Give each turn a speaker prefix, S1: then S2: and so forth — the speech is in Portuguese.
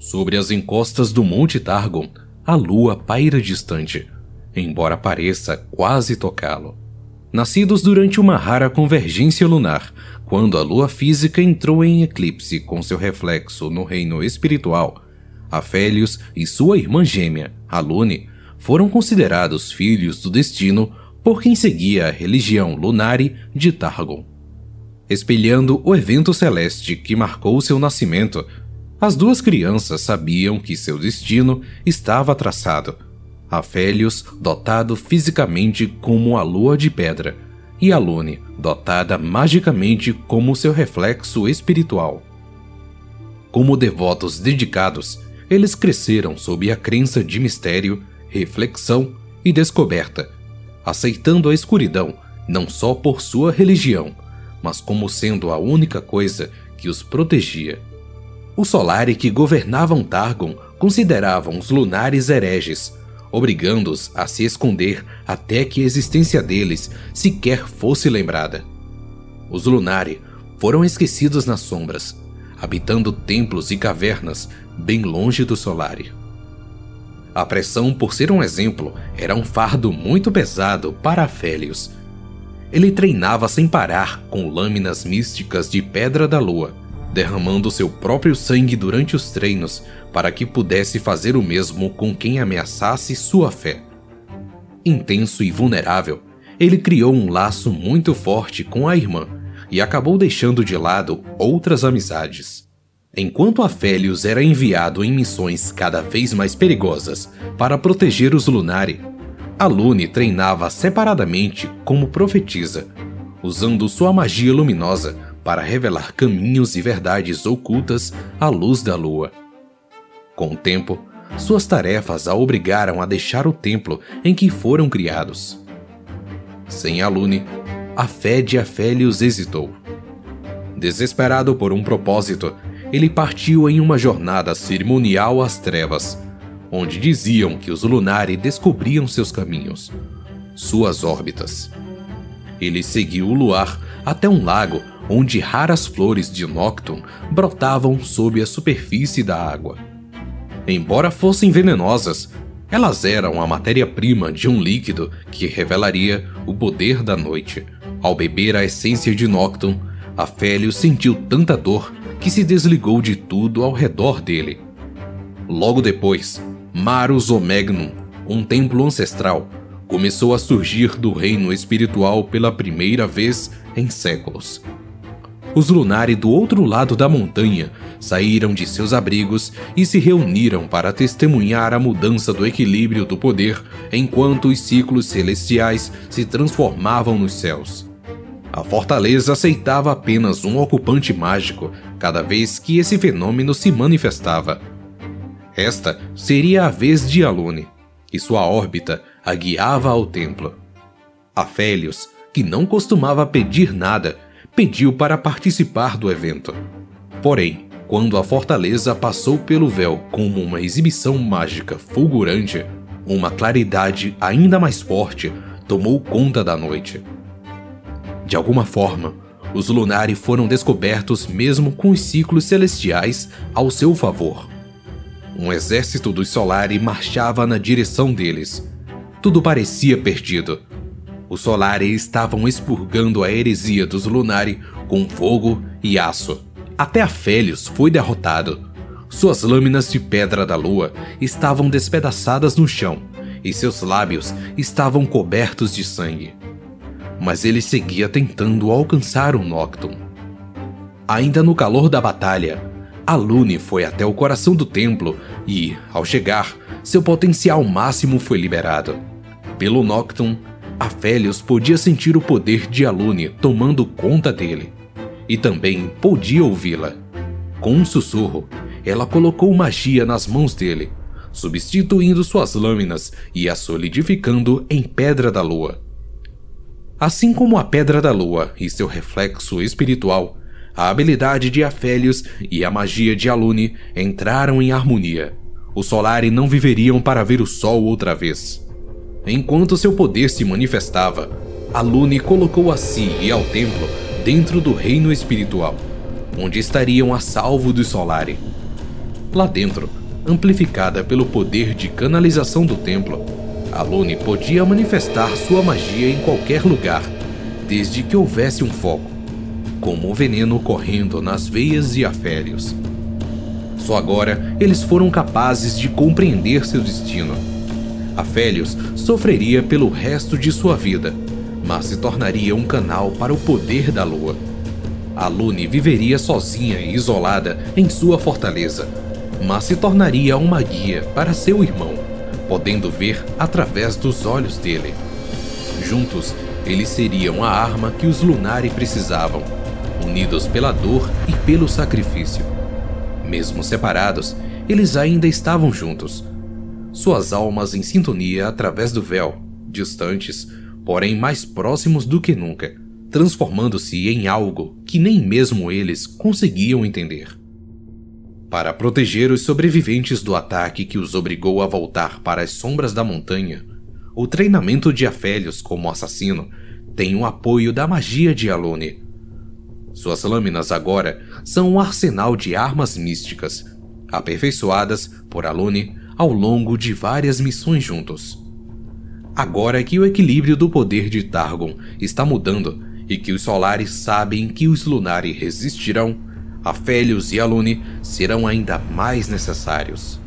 S1: Sobre as encostas do Monte Targon, a lua paira distante, embora pareça quase tocá-lo. Nascidos durante uma rara convergência lunar, quando a lua física entrou em eclipse com seu reflexo no reino espiritual, Afélios e sua irmã gêmea, Alune, foram considerados filhos do destino por quem seguia a religião Lunari de Targon. Espelhando o evento celeste que marcou seu nascimento, as duas crianças sabiam que seu destino estava traçado. Afélios, dotado fisicamente como a lua de pedra, e Alune, dotada magicamente como seu reflexo espiritual. Como devotos dedicados, eles cresceram sob a crença de mistério, reflexão e descoberta, aceitando a escuridão não só por sua religião, mas como sendo a única coisa que os protegia. Os Solari que governavam Targon consideravam os lunares hereges, obrigando-os a se esconder até que a existência deles sequer fosse lembrada. Os Lunari foram esquecidos nas sombras, habitando templos e cavernas bem longe do Solari. A pressão por ser um exemplo era um fardo muito pesado para Afélios. Ele treinava sem parar com lâminas místicas de pedra da lua, derramando seu próprio sangue durante os treinos para que pudesse fazer o mesmo com quem ameaçasse sua fé. Intenso e vulnerável, ele criou um laço muito forte com a irmã e acabou deixando de lado outras amizades. Enquanto Afélios era enviado em missões cada vez mais perigosas para proteger os Lunari, Alune treinava separadamente como profetisa, usando sua magia luminosa para revelar caminhos e verdades ocultas à luz da lua. Com o tempo, suas tarefas a obrigaram a deixar o templo em que foram criados. Sem Alune, a fé de Afélios hesitou. Desesperado por um propósito, ele partiu em uma jornada cerimonial às trevas, onde diziam que os Lunari descobriam seus caminhos, suas órbitas. Ele seguiu o luar até um lago onde raras flores de Noctum brotavam sob a superfície da água. Embora fossem venenosas, elas eram a matéria-prima de um líquido que revelaria o poder da noite. Ao beber a essência de Noctum, Afélio sentiu tanta dor que se desligou de tudo ao redor dele. Logo depois, Marus Omegnum, um templo ancestral, começou a surgir do reino espiritual pela primeira vez em séculos. Os Lunari do outro lado da montanha saíram de seus abrigos e se reuniram para testemunhar a mudança do equilíbrio do poder enquanto os ciclos celestiais se transformavam nos céus. A fortaleza aceitava apenas um ocupante mágico cada vez que esse fenômeno se manifestava. Esta seria a vez de Alune, e sua órbita a guiava ao templo. Afélios, que não costumava pedir nada, pediu para participar do evento. Porém, quando a fortaleza passou pelo véu como uma exibição mágica fulgurante, uma claridade ainda mais forte tomou conta da noite. De alguma forma, os Lunari foram descobertos mesmo com os ciclos celestiais ao seu favor. Um exército dos Solari marchava na direção deles. Tudo parecia perdido. Os Solari estavam expurgando a heresia dos Lunari com fogo e aço. Até Afélios foi derrotado. Suas lâminas de pedra da lua estavam despedaçadas no chão e seus lábios estavam cobertos de sangue mas ele seguia tentando alcançar o Noctum. Ainda no calor da batalha, Alune foi até o coração do templo e, ao chegar, seu potencial máximo foi liberado. Pelo Noctum, Afélios podia sentir o poder de Alune tomando conta dele, e também podia ouvi-la. Com um sussurro, ela colocou magia nas mãos dele, substituindo suas lâminas e a solidificando em pedra da lua. Assim como a Pedra da Lua e seu reflexo espiritual, a habilidade de Afélios e a magia de Alune entraram em harmonia. Os Solari não viveriam para ver o Sol outra vez. Enquanto seu poder se manifestava, Alune colocou a si e ao templo dentro do reino espiritual, onde estariam a salvo dos Solari. Lá dentro, amplificada pelo poder de canalização do templo, Alune podia manifestar sua magia em qualquer lugar, desde que houvesse um foco, como o veneno correndo nas veias de Aférios. Só agora eles foram capazes de compreender seu destino. Afélios sofreria pelo resto de sua vida, mas se tornaria um canal para o poder da lua. Alune viveria sozinha e isolada em sua fortaleza, mas se tornaria uma guia para seu irmão, podendo ver através dos olhos dele. Juntos, eles seriam a arma que os Lunari precisavam, unidos pela dor e pelo sacrifício. Mesmo separados, eles ainda estavam juntos. Suas almas em sintonia através do véu, distantes, porém mais próximos do que nunca, transformando-se em algo que nem mesmo eles conseguiam entender. Para proteger os sobreviventes do ataque que os obrigou a voltar para as sombras da montanha, o treinamento de Afélios como assassino tem o apoio da magia de Alone. Suas lâminas agora são um arsenal de armas místicas, aperfeiçoadas por Alone ao longo de várias missões juntos. Agora que o equilíbrio do poder de Targon está mudando e que os Solares sabem que os Lunari resistirão, Afélios e Alune serão ainda mais necessários.